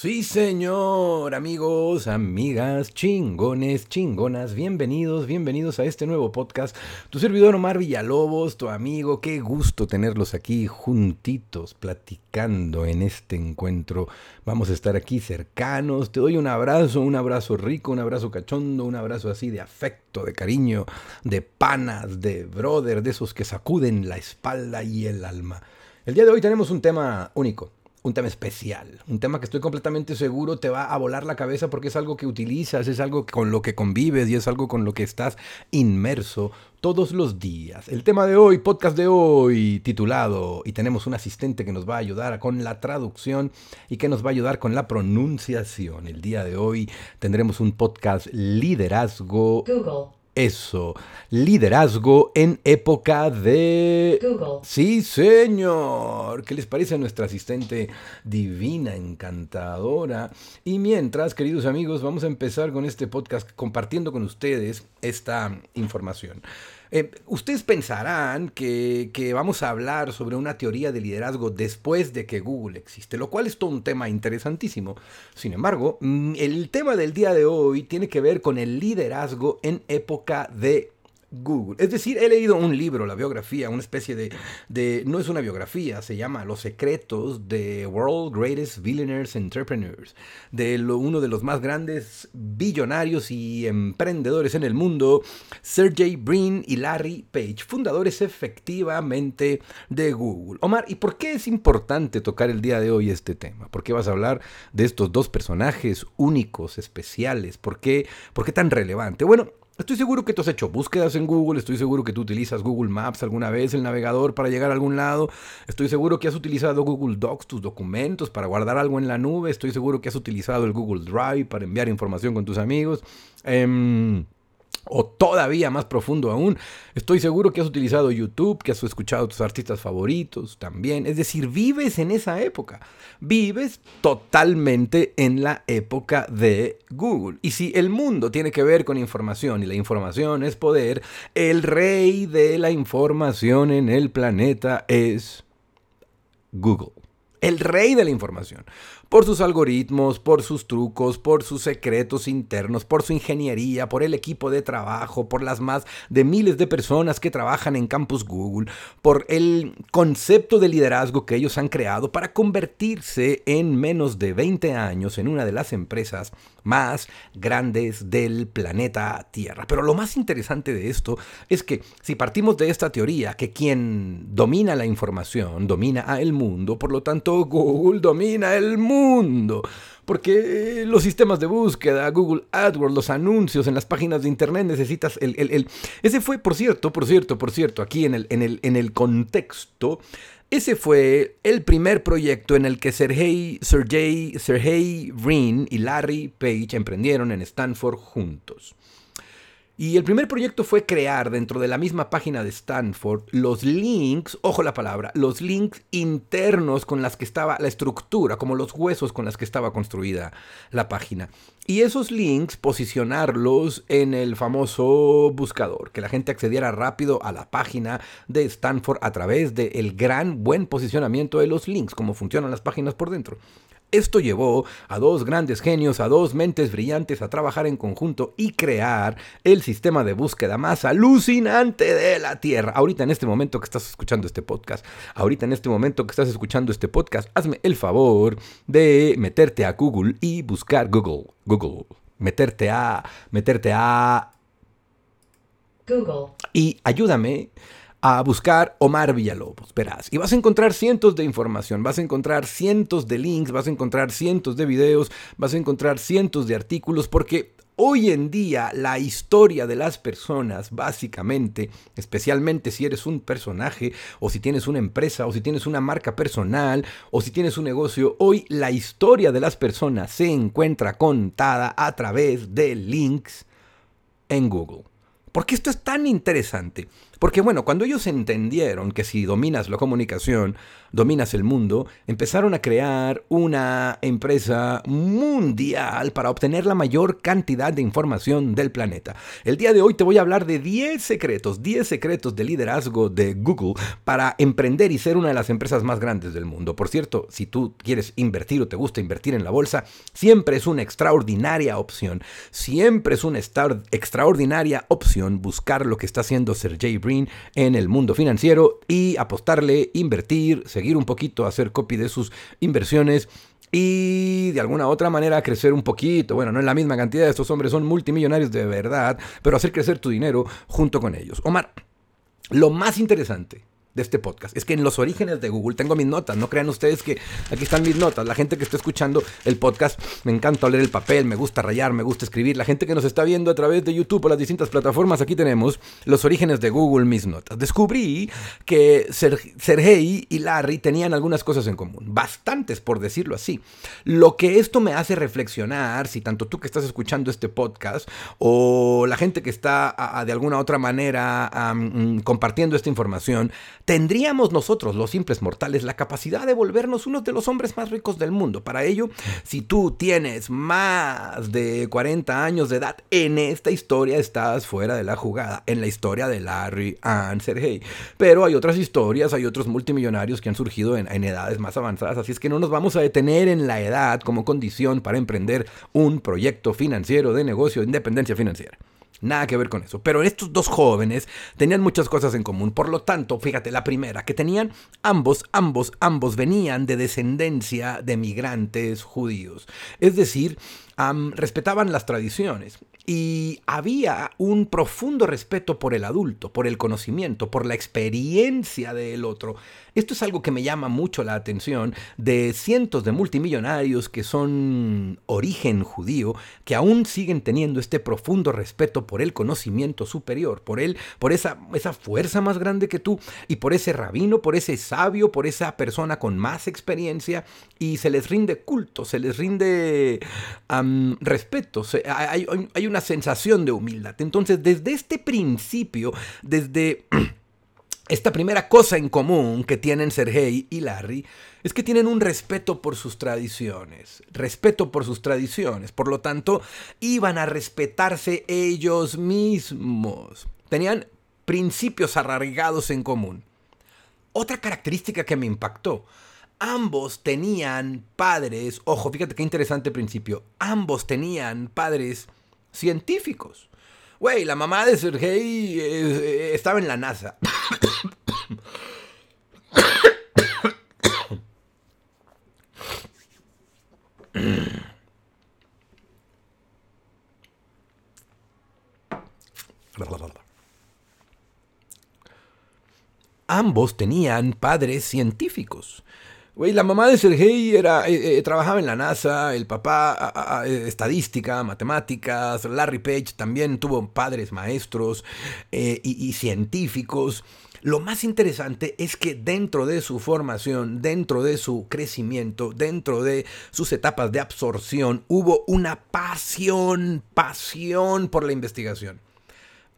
Sí, señor, amigos, amigas, chingones, chingonas, bienvenidos, bienvenidos a este nuevo podcast. Tu servidor Omar Villalobos, tu amigo, qué gusto tenerlos aquí juntitos, platicando en este encuentro. Vamos a estar aquí cercanos. Te doy un abrazo, un abrazo rico, un abrazo cachondo, un abrazo así de afecto, de cariño, de panas, de brother, de esos que sacuden la espalda y el alma. El día de hoy tenemos un tema único un tema especial, un tema que estoy completamente seguro te va a volar la cabeza porque es algo que utilizas, es algo con lo que convives y es algo con lo que estás inmerso todos los días. El tema de hoy, podcast de hoy, titulado, y tenemos un asistente que nos va a ayudar con la traducción y que nos va a ayudar con la pronunciación. El día de hoy tendremos un podcast liderazgo. Google. Eso, liderazgo en época de... Google. Sí, señor. ¿Qué les parece a nuestra asistente divina, encantadora? Y mientras, queridos amigos, vamos a empezar con este podcast compartiendo con ustedes esta información. Eh, ustedes pensarán que, que, vamos a hablar sobre una teoría de liderazgo después de que Google existe, lo cual es todo un tema interesantísimo. Sin embargo, mm, el tema del día de hoy tiene que ver con el liderazgo en época de Google. Es decir, he leído un libro, la biografía, una especie de, de, no es una biografía, se llama Los secretos de World Greatest Billionaires Entrepreneurs, de uno de los más grandes billonarios y emprendedores en el mundo, Sergey Brin y Larry Page, fundadores efectivamente de Google. Omar, ¿y por qué es importante tocar el día de hoy este tema? ¿Por qué vas a hablar de estos dos personajes únicos, especiales? ¿Por qué, por qué tan relevante? Bueno, Estoy seguro que tú has hecho búsquedas en Google, estoy seguro que tú utilizas Google Maps alguna vez, el navegador para llegar a algún lado, estoy seguro que has utilizado Google Docs, tus documentos para guardar algo en la nube, estoy seguro que has utilizado el Google Drive para enviar información con tus amigos. Eh, o todavía más profundo aún, estoy seguro que has utilizado YouTube, que has escuchado a tus artistas favoritos también. Es decir, vives en esa época. Vives totalmente en la época de Google. Y si el mundo tiene que ver con información y la información es poder, el rey de la información en el planeta es Google. El rey de la información por sus algoritmos, por sus trucos, por sus secretos internos, por su ingeniería, por el equipo de trabajo, por las más de miles de personas que trabajan en Campus Google, por el concepto de liderazgo que ellos han creado para convertirse en menos de 20 años en una de las empresas más grandes del planeta Tierra. Pero lo más interesante de esto es que si partimos de esta teoría que quien domina la información domina a el mundo, por lo tanto Google domina el mundo, mundo. Porque los sistemas de búsqueda, Google AdWords, los anuncios en las páginas de internet, necesitas el, el, el... Ese fue, por cierto, por cierto, por cierto, aquí en el, en el, en el contexto, ese fue el primer proyecto en el que Sergey, Sergey, Sergey Brin y Larry Page emprendieron en Stanford juntos. Y el primer proyecto fue crear dentro de la misma página de Stanford los links, ojo la palabra, los links internos con las que estaba la estructura, como los huesos con las que estaba construida la página. Y esos links posicionarlos en el famoso buscador, que la gente accediera rápido a la página de Stanford a través del gran buen posicionamiento de los links, como funcionan las páginas por dentro. Esto llevó a dos grandes genios, a dos mentes brillantes a trabajar en conjunto y crear el sistema de búsqueda más alucinante de la Tierra. Ahorita en este momento que estás escuchando este podcast, ahorita en este momento que estás escuchando este podcast, hazme el favor de meterte a Google y buscar Google, Google, meterte a, meterte a Google. Y ayúdame a buscar Omar Villalobos, verás. Y vas a encontrar cientos de información, vas a encontrar cientos de links, vas a encontrar cientos de videos, vas a encontrar cientos de artículos, porque hoy en día la historia de las personas, básicamente, especialmente si eres un personaje, o si tienes una empresa, o si tienes una marca personal, o si tienes un negocio, hoy la historia de las personas se encuentra contada a través de links en Google. Porque esto es tan interesante. Porque bueno, cuando ellos entendieron que si dominas la comunicación, dominas el mundo, empezaron a crear una empresa mundial para obtener la mayor cantidad de información del planeta. El día de hoy te voy a hablar de 10 secretos, 10 secretos de liderazgo de Google para emprender y ser una de las empresas más grandes del mundo. Por cierto, si tú quieres invertir o te gusta invertir en la bolsa, siempre es una extraordinaria opción. Siempre es una extraordinaria opción buscar lo que está haciendo Sergey Brin en el mundo financiero y apostarle, invertir, seguir un poquito, hacer copy de sus inversiones y de alguna otra manera crecer un poquito. Bueno, no en la misma cantidad, estos hombres son multimillonarios de verdad, pero hacer crecer tu dinero junto con ellos. Omar, lo más interesante de este podcast. Es que en los orígenes de Google tengo mis notas. No crean ustedes que aquí están mis notas. La gente que está escuchando el podcast, me encanta leer el papel, me gusta rayar, me gusta escribir. La gente que nos está viendo a través de YouTube o las distintas plataformas, aquí tenemos los orígenes de Google, mis notas. Descubrí que Sergey y Larry tenían algunas cosas en común. Bastantes, por decirlo así. Lo que esto me hace reflexionar, si tanto tú que estás escuchando este podcast o la gente que está de alguna otra manera mm, compartiendo esta información, ¿Tendríamos nosotros, los simples mortales, la capacidad de volvernos uno de los hombres más ricos del mundo? Para ello, si tú tienes más de 40 años de edad, en esta historia estás fuera de la jugada, en la historia de Larry and Sergey. Pero hay otras historias, hay otros multimillonarios que han surgido en, en edades más avanzadas, así es que no nos vamos a detener en la edad como condición para emprender un proyecto financiero de negocio de independencia financiera. Nada que ver con eso. Pero estos dos jóvenes tenían muchas cosas en común. Por lo tanto, fíjate, la primera, que tenían ambos, ambos, ambos venían de descendencia de migrantes judíos. Es decir, respetaban las tradiciones y había un profundo respeto por el adulto, por el conocimiento, por la experiencia del otro. Esto es algo que me llama mucho la atención de cientos de multimillonarios que son origen judío, que aún siguen teniendo este profundo respeto por el conocimiento superior, por él, por esa, esa fuerza más grande que tú y por ese rabino, por ese sabio, por esa persona con más experiencia y se les rinde culto, se les rinde respeto, hay, hay una sensación de humildad. Entonces, desde este principio, desde esta primera cosa en común que tienen Sergei y Larry, es que tienen un respeto por sus tradiciones, respeto por sus tradiciones, por lo tanto, iban a respetarse ellos mismos. Tenían principios arraigados en común. Otra característica que me impactó, ambos tenían padres, ojo, fíjate qué interesante principio, ambos tenían padres científicos. Güey, la mamá de Sergei eh, estaba en la NASA. Ambos tenían padres científicos. Güey, la mamá de Sergei era, eh, eh, trabajaba en la NASA, el papá eh, estadística, matemáticas, Larry Page también tuvo padres maestros y, científicos. Lo más interesante es que dentro de su formación, dentro de su crecimiento, dentro de sus etapas de absorción, hubo una pasión, pasión por la investigación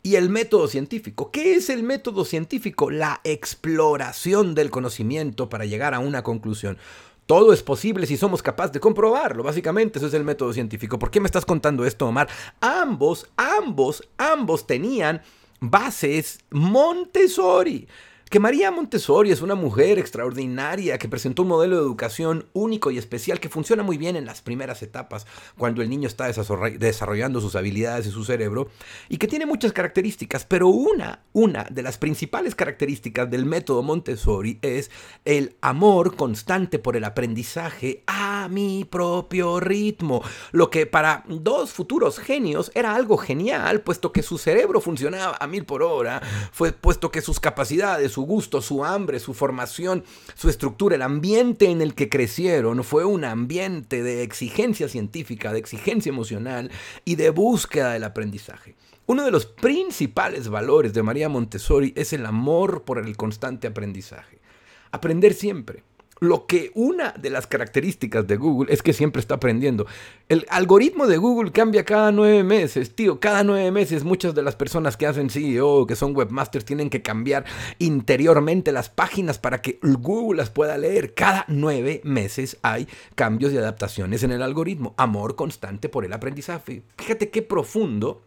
y el método científico. ¿Qué es el método científico? La exploración del conocimiento para llegar a una conclusión. Todo es posible si somos capaces de comprobarlo. Básicamente, eso es el método científico. ¿Por qué me estás contando esto, Omar? Ambos, ambos, ambos tenían bases Montessori que María Montessori es una mujer extraordinaria que presentó un modelo de educación único y especial que funciona muy bien en las primeras etapas, cuando el niño está desarrollando sus habilidades y su cerebro, y que tiene muchas características, pero una, una de las principales características del método Montessori es el amor constante por el aprendizaje a mi propio ritmo, lo que para dos futuros genios era algo genial, puesto que su cerebro funcionaba a mil por hora, fue puesto que sus capacidades, su gusto, su hambre, su formación, su estructura, el ambiente en el que crecieron fue un ambiente de exigencia científica, de exigencia emocional y de búsqueda del aprendizaje. Uno de los principales valores de María Montessori es el amor por el constante aprendizaje. Aprender siempre. Lo que una de las características de Google es que siempre está aprendiendo. El algoritmo de Google cambia cada nueve meses, tío. Cada nueve meses muchas de las personas que hacen CEO, que son webmasters, tienen que cambiar interiormente las páginas para que Google las pueda leer. Cada nueve meses hay cambios y adaptaciones en el algoritmo. Amor constante por el aprendizaje. Fíjate qué profundo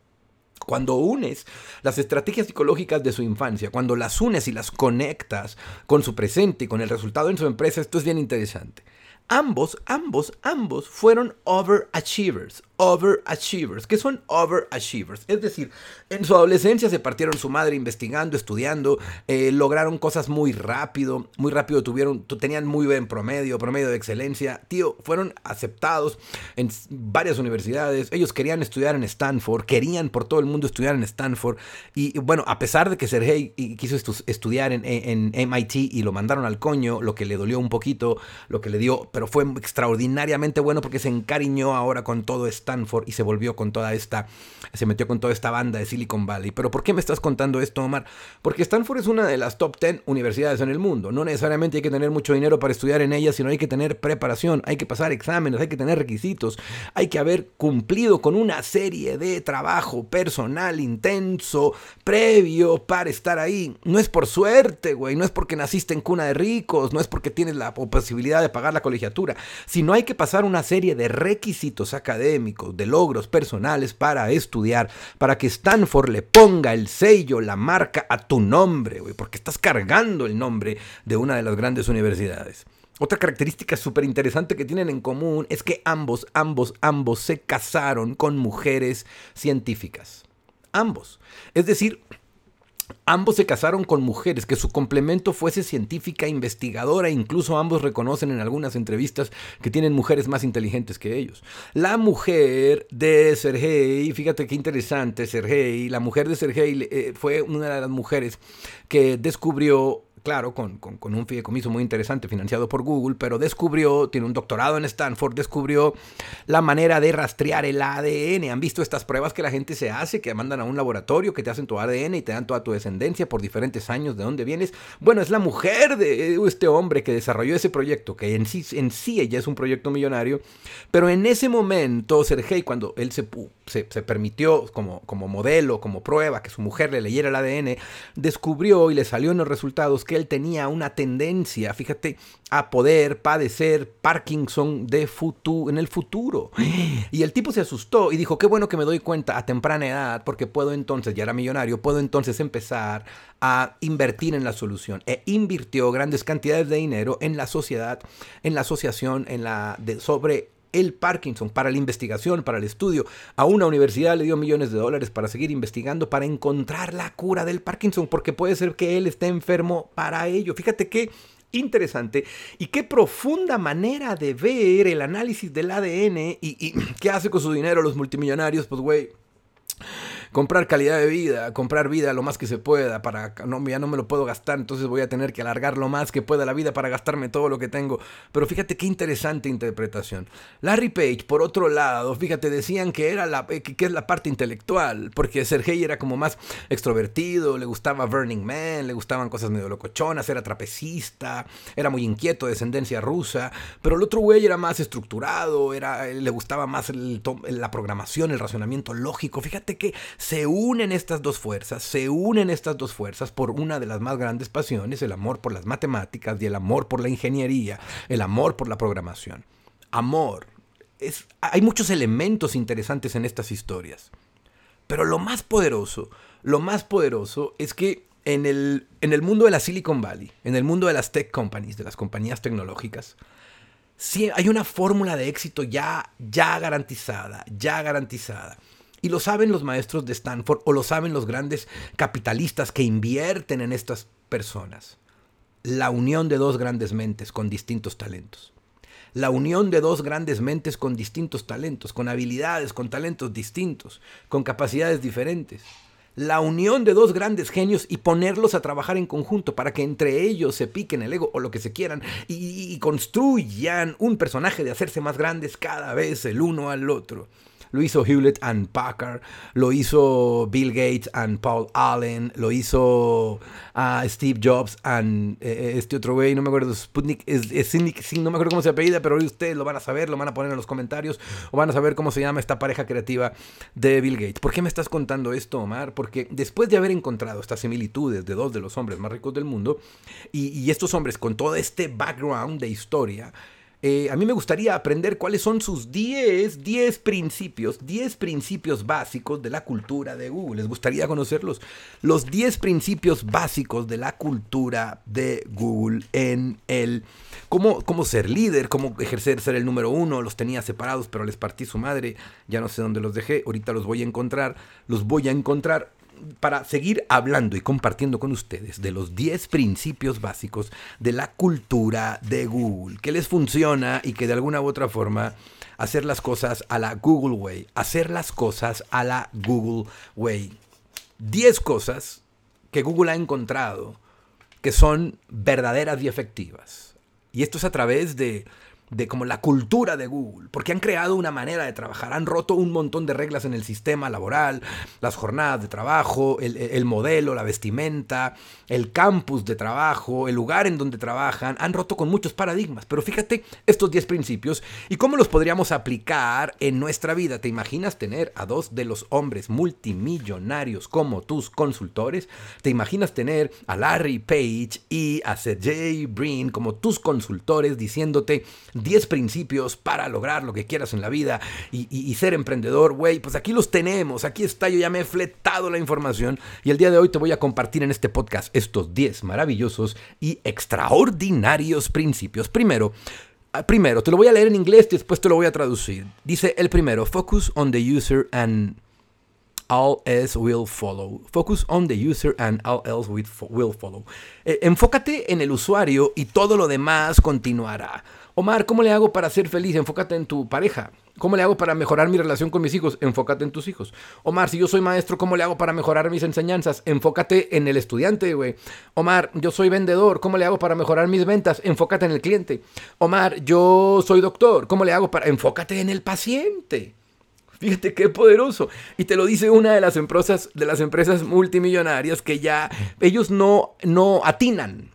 cuando unes las estrategias psicológicas de su infancia, cuando las unes y las conectas con su presente y con el resultado en su empresa, esto es bien interesante. Ambos, ambos, ambos fueron overachievers overachievers. ¿Qué son overachievers? Es decir, en su adolescencia se partieron su madre investigando, estudiando, eh, lograron cosas muy rápido, muy rápido tuvieron, tenían muy buen promedio, promedio de excelencia. Tío, fueron aceptados en varias universidades. Ellos querían estudiar en Stanford, querían por todo el mundo estudiar en Stanford. Y bueno, a pesar de que Sergey quiso estudiar en, MIT y lo mandaron al coño, lo que le dolió un poquito, lo que le dio, pero fue extraordinariamente bueno porque se encariñó ahora con todo Stanford y se volvió con toda esta, se metió con toda esta banda de Silicon Valley. Pero ¿por qué me estás contando esto, Omar? Porque Stanford es una de las top 10 universidades en el mundo. No necesariamente hay que tener mucho dinero para estudiar en ella, sino hay que tener preparación, hay que pasar exámenes, hay que tener requisitos, hay que haber cumplido con una serie de trabajo personal intenso, previo para estar ahí. No es por suerte, güey, no es porque naciste en cuna de ricos, no es porque tienes la posibilidad de pagar la colegiatura, sino hay que pasar una serie de requisitos académicos de logros personales para estudiar, para que Stanford le ponga el sello, la marca a tu nombre, porque estás cargando el nombre de una de las grandes universidades. Otra característica súper interesante que tienen en común es que ambos, ambos, ambos se casaron con mujeres científicas. Ambos. Es decir, Ambos se casaron con mujeres, que su complemento fuese científica, investigadora, incluso ambos reconocen en algunas entrevistas que tienen mujeres más inteligentes que ellos. La mujer de Sergei, fíjate qué interesante, Sergei, la mujer de Sergei eh, fue una de las mujeres que descubrió claro, con, un fideicomiso muy interesante financiado por Google, pero descubrió, tiene un doctorado en Stanford, descubrió la manera de rastrear el ADN. Han visto estas pruebas que la gente se hace, que mandan a un laboratorio, que te hacen tu ADN y te dan toda tu descendencia por diferentes años de dónde vienes. Bueno, es la mujer de este hombre que desarrolló ese proyecto, que en sí, en sí ella es un proyecto millonario, pero en ese momento, Sergei, cuando él se, se, permitió como, como modelo, como prueba, que su mujer le leyera el ADN, descubrió y le salió en los resultados que él tenía una tendencia, fíjate, a poder padecer Parkinson de en el futuro. Y el tipo se asustó y dijo, qué bueno que me doy cuenta a temprana edad, porque puedo entonces, ya era millonario, puedo entonces empezar a invertir en la solución. E invirtió grandes cantidades de dinero en la sociedad, en la asociación, en la de, sobre el Parkinson, para la investigación, para el estudio. A una universidad le dio millones de dólares para seguir investigando, para encontrar la cura del Parkinson, porque puede ser que él esté enfermo para ello. Fíjate qué interesante y qué profunda manera de ver el análisis del ADN y, y qué hace con su dinero los multimillonarios. Pues, güey comprar calidad de vida, comprar vida lo más que se pueda, para no, ya no me lo puedo gastar, entonces voy a tener que alargar lo más que pueda la vida para gastarme todo lo que tengo. Pero fíjate qué interesante interpretación. Larry Page, por otro lado, fíjate, decían que era la, eh, que, es la parte intelectual, porque Sergei era como más extrovertido, le gustaba Burning Man, le gustaban cosas medio locochonas, era trapecista, era muy inquieto, descendencia rusa, pero el otro güey era más estructurado, era, le gustaba más la programación, el racionamiento lógico. Fíjate que se unen estas dos fuerzas, se unen estas dos fuerzas por una de las más grandes pasiones, el amor por las matemáticas y el amor por la ingeniería, el amor por la programación. Amor. Es, hay muchos elementos interesantes en estas historias. Pero lo más poderoso, lo más poderoso es que en el, en el mundo de la Silicon Valley, en el mundo de las tech companies, de las compañías tecnológicas, sí hay una fórmula de éxito ya, ya garantizada, ya garantizada. Y lo saben los maestros de Stanford o lo saben los grandes capitalistas que invierten en estas personas. La unión de dos grandes mentes con distintos talentos. La unión de dos grandes mentes con distintos talentos, con habilidades, con talentos distintos, con capacidades diferentes la unión de dos grandes genios y ponerlos a trabajar en conjunto para que entre ellos se piquen el ego o lo que se quieran y, construyan un personaje de hacerse más grandes cada vez el uno al otro lo hizo Hewlett and Packard, lo hizo Bill Gates and Paul Allen, lo hizo uh, Steve Jobs and eh, este otro güey, no me acuerdo, Sputnik, es, no me acuerdo cómo se apellida, pero ustedes lo van a saber, lo van a poner en los comentarios o van a saber cómo se llama esta pareja creativa de Bill Gates. ¿Por qué me estás contando esto, Omar? Porque después de haber encontrado estas similitudes de dos de los hombres más ricos del mundo y estos hombres con todo este background de historia, eh, a mí me gustaría aprender cuáles son sus 10, 10 principios, 10 principios básicos de la cultura de Google. Les gustaría conocerlos. Los 10 principios básicos de la cultura de Google en el... Cómo, cómo ser líder, cómo ejercer ser el número uno. Los tenía separados, pero les partí su madre. Ya no sé dónde los dejé. Ahorita los voy a encontrar. Los voy a encontrar para seguir hablando y compartiendo con ustedes de los 10 principios básicos de la cultura de Google, que les funciona y que de alguna u otra forma hacer las cosas a la Google Way, hacer las cosas a la Google Way. 10 cosas que Google ha encontrado que son verdaderas y efectivas. Y esto es a través de de como la cultura de Google, porque han creado una manera de trabajar, han roto un montón de reglas en el sistema laboral, las jornadas de trabajo, el, modelo, la vestimenta, el campus de trabajo, el lugar en donde trabajan, han roto con muchos paradigmas. Pero fíjate estos 10 principios y cómo los podríamos aplicar en nuestra vida. ¿Te imaginas tener a dos de los hombres multimillonarios como tus consultores? ¿Te imaginas tener a Larry Page y a Sergey Brin como tus consultores diciéndote 10 principios para lograr lo que quieras en la vida y, ser emprendedor, güey, pues aquí los tenemos, aquí está, yo ya me he fletado la información y el día de hoy te voy a compartir en este podcast estos 10 maravillosos y extraordinarios principios. Primero, ah, Primero, te lo voy a leer en inglés y después te lo voy a traducir. Dice el primero, focus on the user and all else will follow. Focus on the user and all else will follow. Eh, enfócate en el usuario y todo lo demás continuará. Omar, ¿cómo le hago para ser feliz? Enfócate en tu pareja. ¿Cómo le hago para mejorar mi relación con mis hijos? Enfócate en tus hijos. Omar, si yo soy maestro, ¿cómo le hago para mejorar mis enseñanzas? Enfócate en el estudiante, güey. Omar, yo soy vendedor, ¿cómo le hago para mejorar mis ventas? Enfócate en el cliente. Omar, yo soy doctor, ¿cómo le hago para... Enfócate en el paciente. Fíjate qué poderoso. Y te lo dice una de las empresas, de las empresas multimillonarias que ya ellos no, no atinan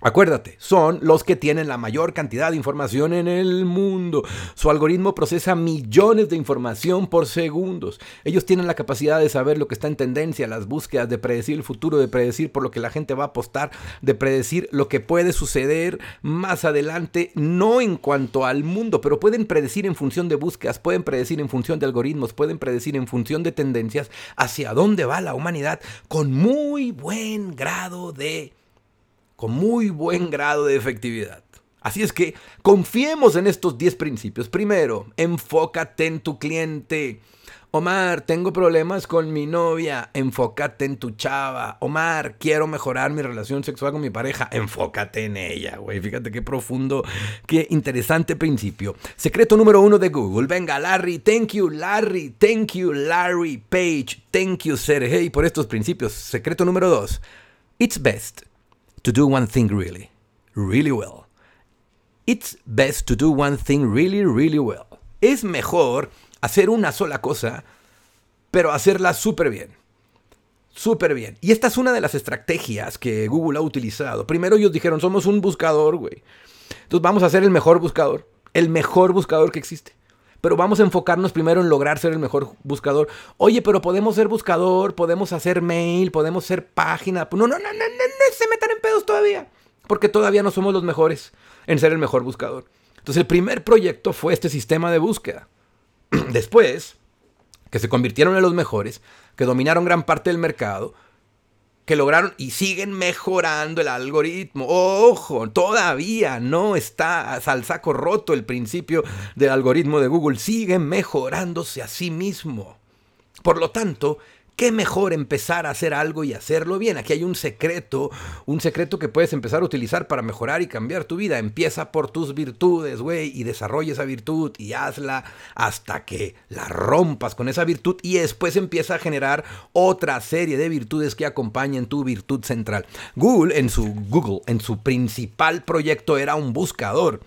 Acuérdate, son los que tienen la mayor cantidad de información en el mundo. Su algoritmo procesa millones de información por segundos. Ellos tienen la capacidad de saber lo que está en tendencia, las búsquedas, de predecir el futuro, de predecir por lo que la gente va a apostar, de predecir lo que puede suceder más adelante, no en cuanto al mundo, pero pueden predecir en función de búsquedas, pueden predecir en función de algoritmos, pueden predecir en función de tendencias hacia dónde va la humanidad con muy buen grado de con muy buen grado de efectividad. Así es que confiemos en estos 10 principios. Primero, enfócate en tu cliente. Omar, tengo problemas con mi novia, enfócate en tu chava. Omar, quiero mejorar mi relación sexual con mi pareja, enfócate en ella, güey. Fíjate qué profundo, qué interesante principio. Secreto número uno de Google. Venga, Larry, thank you, Larry, thank you, Larry Page, thank you, Sergey, por estos principios. Secreto número dos. It's best to do one thing really, really well. It's best to do one thing really, really well. Es mejor hacer una sola cosa, pero hacerla súper bien. Súper bien. Y esta es una de las estrategias que Google ha utilizado. Primero ellos dijeron, somos un buscador, güey. Entonces vamos a hacer el mejor buscador. El mejor buscador que existe pero vamos a enfocarnos primero en lograr ser el mejor buscador. Oye, pero podemos ser buscador, podemos hacer mail, podemos ser página. No, no, no, no, no, no se metan en pedos todavía, porque todavía no somos los mejores en ser el mejor buscador. Entonces el primer proyecto fue este sistema de búsqueda. Después, que se convirtieron en los mejores, que dominaron gran parte del mercado, que lograron y siguen mejorando el algoritmo. Ojo, todavía no está al saco roto el principio del algoritmo de Google. Sigue mejorándose a sí mismo. Por lo tanto, qué mejor empezar a hacer algo y hacerlo bien. Aquí hay un secreto, un secreto que puedes empezar a utilizar para mejorar y cambiar tu vida. Empieza por tus virtudes, güey, y desarrolla esa virtud y hazla hasta que la rompas con esa virtud y después empieza a generar otra serie de virtudes que acompañen tu virtud central. Google en su Google, en su principal proyecto era un buscador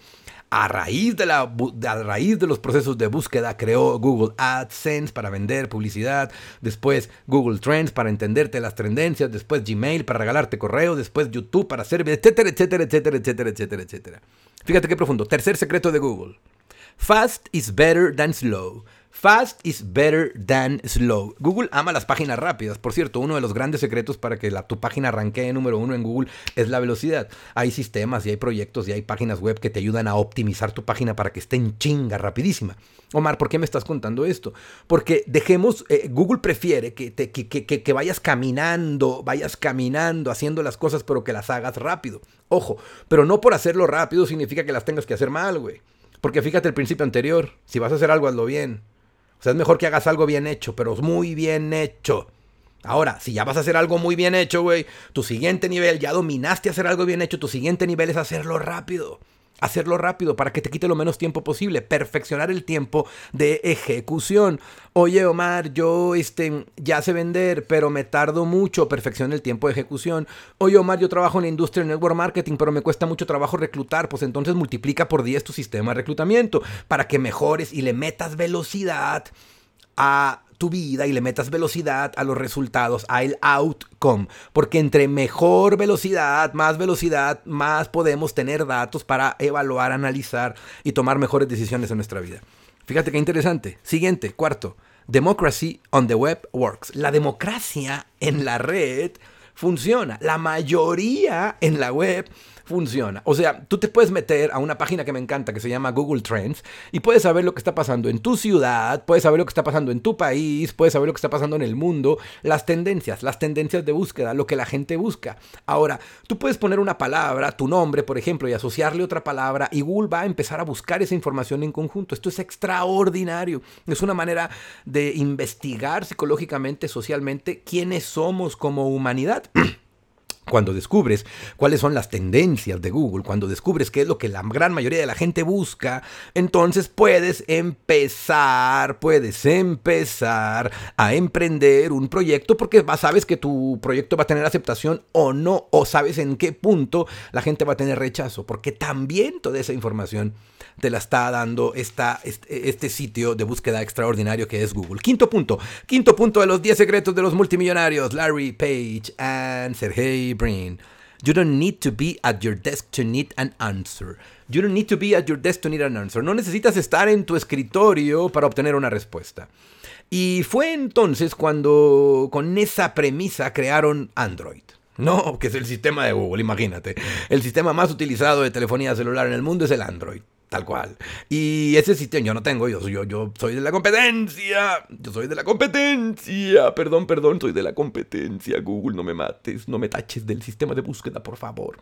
A raíz de, la, a raíz de los procesos de búsqueda creó Google AdSense para vender publicidad, después Google Trends para entenderte las tendencias, después Gmail para regalarte correo, después YouTube para hacer, etcétera, etcétera, etcétera, etcétera, etcétera, etcétera. Fíjate qué profundo. Tercer secreto de Google. Fast is better than slow. Fast is better than slow. Google ama las páginas rápidas. Por cierto, uno de los grandes secretos para que la, tu página arranque número uno en Google es la velocidad. Hay sistemas y hay proyectos y hay páginas web que te ayudan a optimizar tu página para que esté en chinga, rapidísima. Omar, ¿por qué me estás contando esto? Porque dejemos, eh, Google prefiere que, te, que, que, que vayas caminando, vayas caminando, haciendo las cosas, pero que las hagas rápido. Ojo, pero no por hacerlo rápido significa que las tengas que hacer mal, güey. Porque fíjate el principio anterior, si vas a hacer algo, hazlo bien. O sea, es mejor que hagas algo bien hecho, pero muy bien hecho. Ahora, si ya vas a hacer algo muy bien hecho, güey, tu siguiente nivel, ya dominaste hacer algo bien hecho, tu siguiente nivel es hacerlo rápido hacerlo rápido para que te quite lo menos tiempo posible, perfeccionar el tiempo de ejecución. Oye, Omar, yo este, ya sé vender, pero me tardo mucho, perfecciona el tiempo de ejecución. Oye, Omar, yo trabajo en la industria de network marketing, pero me cuesta mucho trabajo reclutar, pues entonces multiplica por 10 tu sistema de reclutamiento para que mejores y le metas velocidad a tu vida y le metas velocidad a los resultados, a el outcome. Porque entre mejor velocidad, más velocidad, más podemos tener datos para evaluar, analizar y tomar mejores decisiones en nuestra vida. Fíjate qué interesante. Siguiente, cuarto. Democracy on the web works. La democracia en la red funciona. La mayoría en la web funciona. O sea, tú te puedes meter a una página que me encanta que se llama Google Trends y puedes saber lo que está pasando en tu ciudad, puedes saber lo que está pasando en tu país, puedes saber lo que está pasando en el mundo, las tendencias, las tendencias de búsqueda, lo que la gente busca. Ahora, tú puedes poner una palabra, tu nombre, por ejemplo, y asociarle otra palabra y Google va a empezar a buscar esa información en conjunto. Esto es extraordinario. Es una manera de investigar psicológicamente, socialmente, quiénes somos como humanidad. Cuando descubres cuáles son las tendencias de Google, cuando descubres qué es lo que la gran mayoría de la gente busca, entonces puedes empezar, puedes empezar a emprender un proyecto porque sabes que tu proyecto va a tener aceptación o no, o sabes en qué punto la gente va a tener rechazo, porque también toda esa información te la está dando esta, este, este, sitio de búsqueda extraordinario que es Google. Quinto punto, quinto punto de los 10 secretos de los multimillonarios, Larry Page and Sergey You don't need to be at your desk to need an answer. You don't need to be at your desk to need an answer. No necesitas estar en tu escritorio para obtener una respuesta. Y fue entonces cuando con esa premisa crearon Android. No, que es el sistema de Google, imagínate. El sistema más utilizado de telefonía celular en el mundo es el Android. Tal cual. Y ese sistema yo no tengo, yo, yo, yo soy de la competencia. Yo soy de la competencia. Perdón, perdón, soy de la competencia. Google, no me mates, no me taches del sistema de búsqueda, por favor.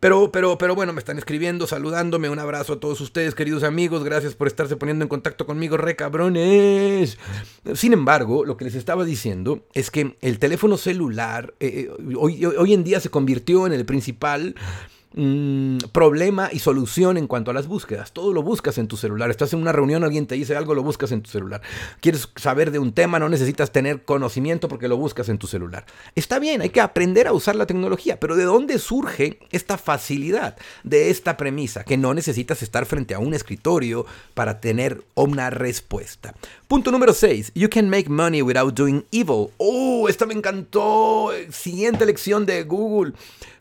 Pero, pero, pero bueno, me están escribiendo, saludándome. Un abrazo a todos ustedes, queridos amigos. Gracias por estarse poniendo en contacto conmigo, re cabrones. Sin embargo, lo que les estaba diciendo es que el teléfono celular eh, eh, hoy, hoy en día se convirtió en el principal Mm, problema y solución en cuanto a las búsquedas. Todo lo buscas en tu celular. Estás en una reunión, alguien te dice algo, lo buscas en tu celular. Quieres saber de un tema, no necesitas tener conocimiento porque lo buscas en tu celular. Está bien, hay que aprender a usar la tecnología, pero ¿de dónde surge esta facilidad de esta premisa? Que no necesitas estar frente a un escritorio para tener una respuesta. Punto número 6. You can make money without doing evil. Oh, esta me encantó. Siguiente lección de Google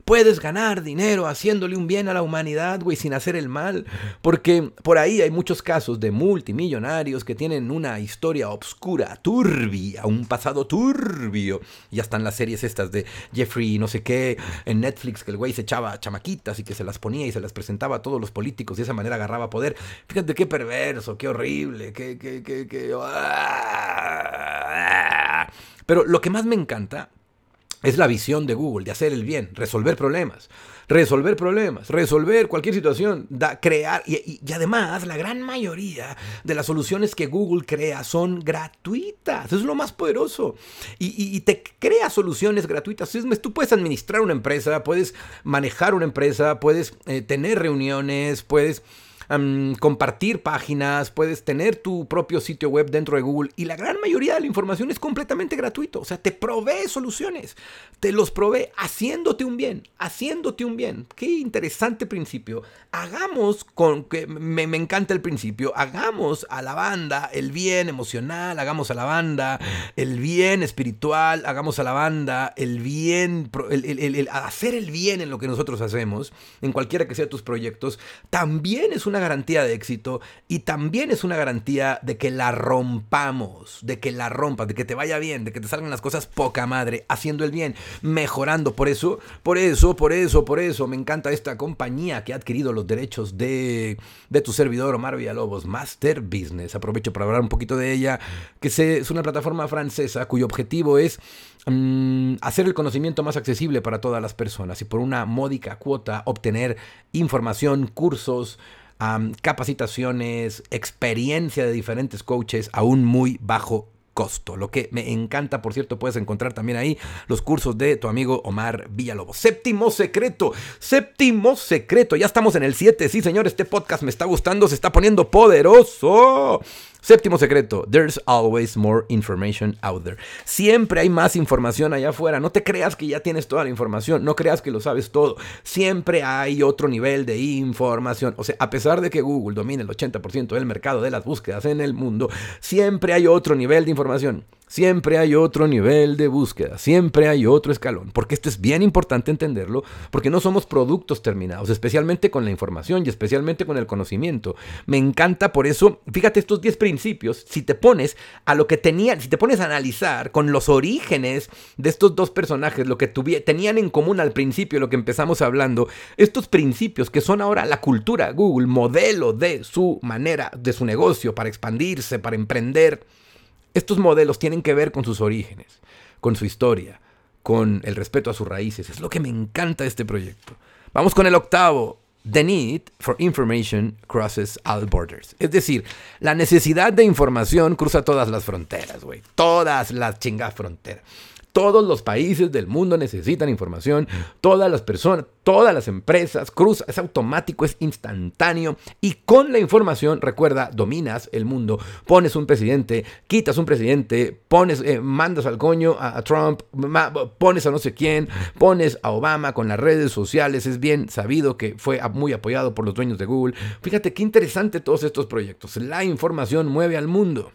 puedes ganar dinero haciéndole un bien a la humanidad, güey, sin hacer el mal. Porque por ahí hay muchos casos de multimillonarios que tienen una historia obscura, turbia, un pasado turbio. Ya están las series estas de Jeffrey no sé qué en Netflix, que el güey se echaba chamaquitas y que se las ponía y se las presentaba a todos los políticos y de esa manera agarraba poder. Fíjate qué perverso, qué horrible, qué, qué, qué, qué... ¡ah! Pero lo que más me encanta es la visión de Google, de hacer el bien, resolver problemas, resolver problemas, resolver cualquier situación, crear, y, además la gran mayoría de las soluciones que Google crea son gratuitas, es lo más poderoso, y, te crea soluciones gratuitas, tú puedes administrar una empresa, puedes manejar una empresa, puedes eh, tener reuniones, puedes am, compartir páginas, puedes tener tu propio sitio web dentro de Google y la gran mayoría de la información es completamente gratuito. O sea, te provee soluciones, te los provee haciéndote un bien, haciéndote un bien. Qué interesante principio. Hagamos con que me, me encanta el principio, hagamos a la banda el bien emocional, hagamos a la banda el bien espiritual, hagamos a la banda el bien, el- el- el- el hacer el bien en lo que nosotros hacemos, en cualquiera que sea tus proyectos, también es una garantía de éxito y también es una garantía de que la rompamos, de que la rompas, de que te vaya bien, de que te salgan las cosas poca madre, haciendo el bien, mejorando. Por eso, por eso, por eso, por eso me encanta esta compañía que ha adquirido los derechos de, de tu servidor Omar Villalobos, Master Business. Aprovecho para hablar un poquito de ella, que es una plataforma francesa cuyo objetivo es mm, hacer el conocimiento más accesible para todas las personas y por una módica cuota obtener información, cursos, capacitaciones, experiencia de diferentes coaches a un muy bajo costo. Lo que me encanta, por cierto, puedes encontrar también ahí los cursos de tu amigo Omar Villalobos. Séptimo secreto, séptimo secreto. Ya estamos en el 7, sí señor, este podcast me está gustando, se está poniendo poderoso. Séptimo secreto, there's always more information out there. Siempre hay más información allá afuera. No te creas que ya tienes toda la información, no creas que lo sabes todo. Siempre hay otro nivel de información. O sea, a pesar de que Google domine el 80% del mercado de las búsquedas en el mundo, siempre hay otro nivel de información. Siempre hay otro nivel de búsqueda, siempre hay otro escalón, porque esto es bien importante entenderlo, porque no somos productos terminados, especialmente con la información y especialmente con el conocimiento. Me encanta por eso, fíjate estos 10 principios, si te pones a lo que tenían, si te pones a analizar con los orígenes de estos dos personajes, lo que tenían en común al principio, lo que empezamos hablando, estos principios que son ahora la cultura Google, modelo de su manera, de su negocio, para expandirse, para emprender. Estos modelos tienen que ver con sus orígenes, con su historia, con el respeto a sus raíces. Es lo que me encanta de este proyecto. Vamos con el octavo. The need for information crosses all borders. Es decir, la necesidad de información cruza todas las fronteras, güey. Todas las chingas fronteras. Todos los países del mundo necesitan información, todas las personas, todas las empresas, cruza, es automático, es instantáneo y con la información, recuerda, dominas el mundo, pones un presidente, quitas un presidente, pones, eh, mandas al coño a, Trump, pones a no sé quién, pones a Obama con las redes sociales, es bien sabido que fue muy apoyado por los dueños de Google. Fíjate qué interesante todos estos proyectos. La información mueve al mundo.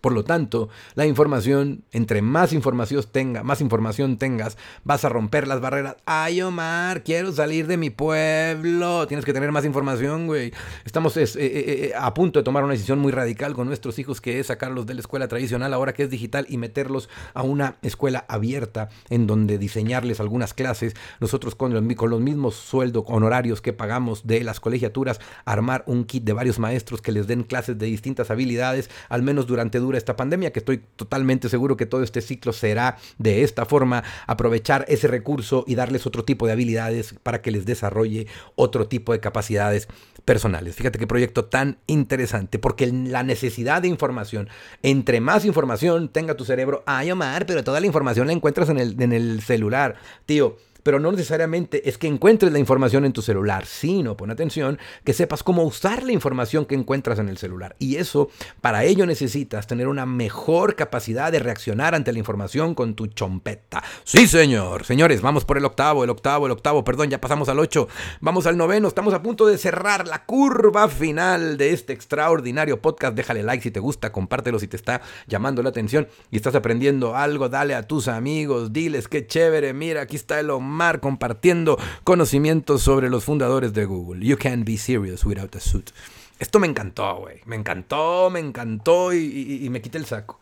Por lo tanto, la información, entre más información tenga, más información tengas, vas a romper las barreras. Ay, Omar, quiero salir de mi pueblo. Tienes que tener más información, güey. Estamos es, eh, eh, eh, a punto de tomar una decisión muy radical con nuestros hijos, que es sacarlos de la escuela tradicional, ahora que es digital, y meterlos a una escuela abierta, en donde diseñarles algunas clases. Nosotros con los, con los mismos sueldos honorarios que pagamos de las colegiaturas, armar un kit de varios maestros que les den clases de distintas habilidades, al menos durante dura esta pandemia, que estoy totalmente seguro que todo este ciclo será de esta forma, aprovechar ese recurso y darles otro tipo de habilidades para que les desarrolle otro tipo de capacidades personales. Fíjate qué proyecto tan interesante, porque la necesidad de información, entre más información tenga tu cerebro, ay Omar, pero toda la información la encuentras en el, en el celular, tío pero no necesariamente es que encuentres la información en tu celular, sino, pon atención, que sepas cómo usar la información que encuentras en el celular. Y eso, para ello necesitas tener una mejor capacidad de reaccionar ante la información con tu chompeta. Sí, señor. Señores, vamos por el octavo, el octavo, el octavo, perdón, ya pasamos al ocho. Vamos al noveno, estamos a punto de cerrar la curva final de este extraordinario podcast. Déjale like si te gusta, compártelo si te está llamando la atención y estás aprendiendo algo, dale a tus amigos, diles qué chévere, mira, aquí está el Omar compartiendo conocimientos sobre los fundadores de Google. You can be serious without a suit. Esto me encantó, güey. Me encantó, me encantó y, y- y me quité el saco.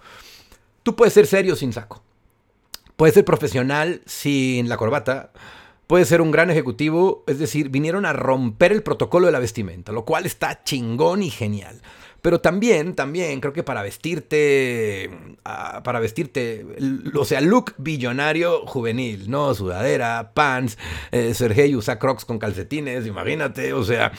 Tú puedes ser serio sin saco. Puedes ser profesional sin la corbata. Puedes ser un gran ejecutivo. Es decir, vinieron a romper el protocolo de la vestimenta, lo cual está chingón y genial. Pero también, también creo que para vestirte, ah, para vestirte, o sea, look billonario juvenil, ¿no? Sudadera, pants, eh, Sergey usa crocs con calcetines, imagínate, o sea,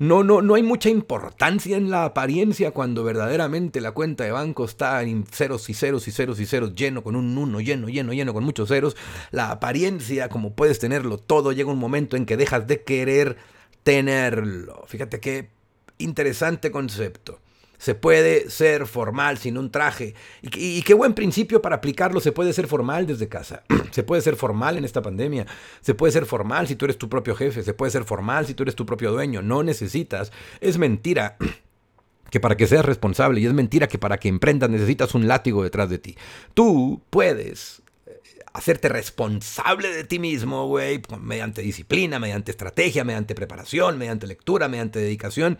no, no, no hay mucha importancia en la apariencia cuando verdaderamente la cuenta de banco está en ceros y ceros y ceros y ceros, lleno con un uno, lleno, lleno, lleno, con muchos ceros. La apariencia, como puedes tenerlo todo, llega un momento en que dejas de querer tenerlo. Fíjate qué interesante concepto. Se puede ser formal sin un traje. Y, qué buen principio para aplicarlo. Se puede ser formal desde casa. Se puede ser formal en esta pandemia. Se puede ser formal si tú eres tu propio jefe. Se puede ser formal si tú eres tu propio dueño. No necesitas. Es mentira que para que seas responsable. Y es mentira que para que emprendas necesitas un látigo detrás de ti. Tú puedes eh, hacerte responsable de ti mismo, güey, mediante disciplina, mediante estrategia, mediante preparación, mediante lectura, mediante dedicación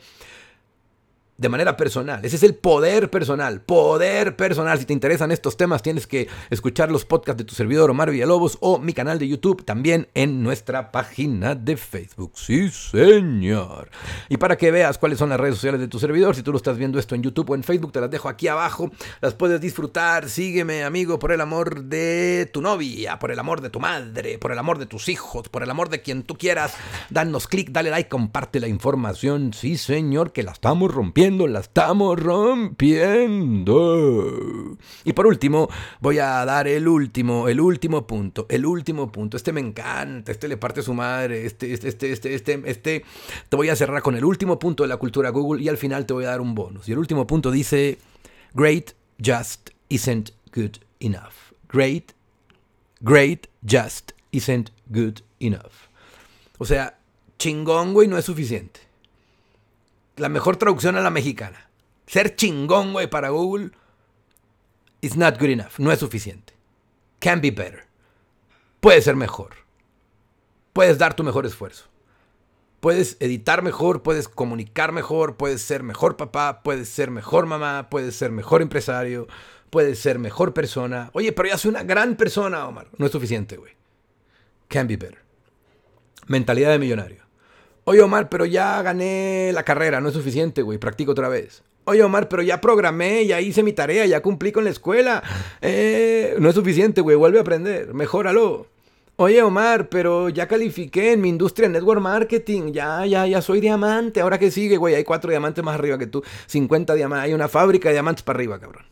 de manera personal. Ese es el poder personal. Poder personal. Si te interesan estos temas, tienes que escuchar los podcasts de tu servidor Omar Villalobos o mi canal de YouTube también en nuestra página de Facebook. Sí, señor. Y para que veas cuáles son las redes sociales de tu servidor, si tú lo estás viendo esto en YouTube o en Facebook, te las dejo aquí abajo. Las puedes disfrutar. Sígueme, amigo, por el amor de tu novia, por el amor de tu madre, por el amor de tus hijos, por el amor de quien tú quieras. Danos clic, dale like, comparte la información. Sí, señor, que la estamos rompiendo la estamos rompiendo. Y por último, voy a dar el último, el último punto, el último punto. Este me encanta, este le parte su madre, este, este, este, este, este, este. Te voy a cerrar con el último punto de la cultura Google y al final te voy a dar un bonus. Y el último punto dice, great just isn't good enough. Great, great just isn't good enough. O sea, chingón, güey, no es suficiente la mejor traducción a la mexicana. Ser chingón, güey, para Google is not good enough. No es suficiente. Can be better. Puede ser mejor. Puedes dar tu mejor esfuerzo. Puedes editar mejor, puedes comunicar mejor, puedes ser mejor papá, puedes ser mejor mamá, puedes ser mejor empresario, puedes ser mejor persona. Oye, pero ya soy una gran persona, Omar. No es suficiente, güey. Can be better. Mentalidad de millonario. Oye, Omar, pero ya gané la carrera, no es suficiente, güey, practico otra vez. Oye, Omar, pero ya programé, ya hice mi tarea, ya cumplí con la escuela. Eh, no es suficiente, güey, vuelve a aprender, mejóralo. Oye, Omar, pero ya califiqué en mi industria network marketing, ya, ya, ya soy diamante. Ahora que sigue, güey, hay cuatro diamantes más arriba que tú, 50 diamantes, hay una fábrica de diamantes para arriba, cabrón.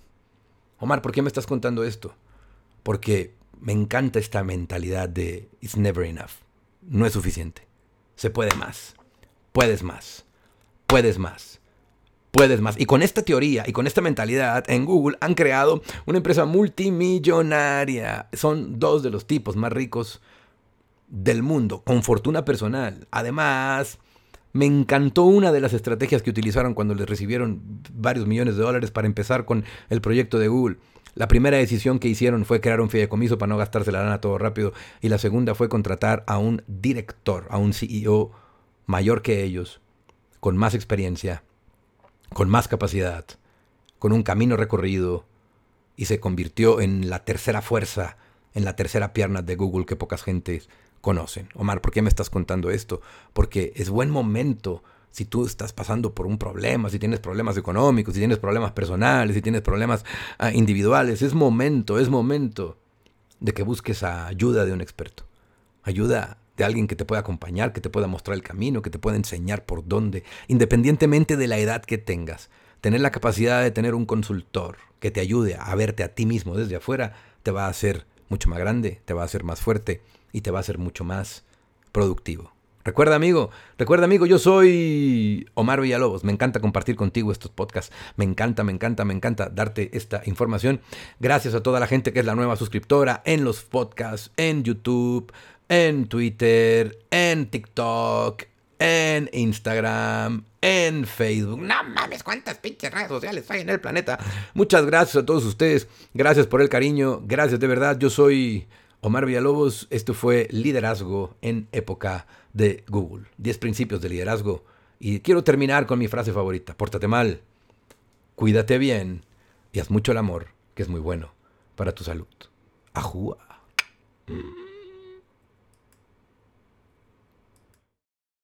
Omar, ¿por qué me estás contando esto? Porque me encanta esta mentalidad de it's never enough, no es suficiente se puede más. Puedes más. Puedes más. Puedes más. Y con esta teoría y con esta mentalidad en Google han creado una empresa multimillonaria. Son dos de los tipos más ricos del mundo, con fortuna personal. Además, me encantó una de las estrategias que utilizaron cuando les recibieron varios millones de dólares para empezar con el proyecto de Google. La primera decisión que hicieron fue crear un fideicomiso para no gastarse la lana todo rápido. Y la segunda fue contratar a un director, a un CEO mayor que ellos, con más experiencia, con más capacidad, con un camino recorrido. Y se convirtió en la tercera fuerza, en la tercera pierna de Google que pocas gentes conocen. Omar, ¿por qué me estás contando esto? Porque es buen momento si tú estás pasando por un problema, si tienes problemas económicos, si tienes problemas personales, si tienes problemas ah, individuales, es momento, es momento de que busques ayuda de un experto. Ayuda de alguien que te pueda acompañar, que te pueda mostrar el camino, que te pueda enseñar por dónde, independientemente de la edad que tengas. Tener la capacidad de tener un consultor que te ayude a verte a ti mismo desde afuera te va a hacer mucho más grande, te va a hacer más fuerte y te va a hacer mucho más productivo. Recuerda, amigo, recuerda, amigo, yo soy Omar Villalobos. Me encanta compartir contigo estos podcasts. Me encanta, me encanta, me encanta darte esta información. Gracias a toda la gente que es la nueva suscriptora en los podcasts, en YouTube, en Twitter, en TikTok, en Instagram, en Facebook. No mames, cuántas pinches redes sociales hay en el planeta. Muchas gracias a todos ustedes. Gracias por el cariño. Gracias de verdad. Yo soy Omar Villalobos. Esto fue Liderazgo en época de Google. 10 principios de liderazgo. Y quiero terminar con mi frase favorita. Pórtate mal, cuídate bien y haz mucho el amor, que es muy bueno para tu salud. Ajúa.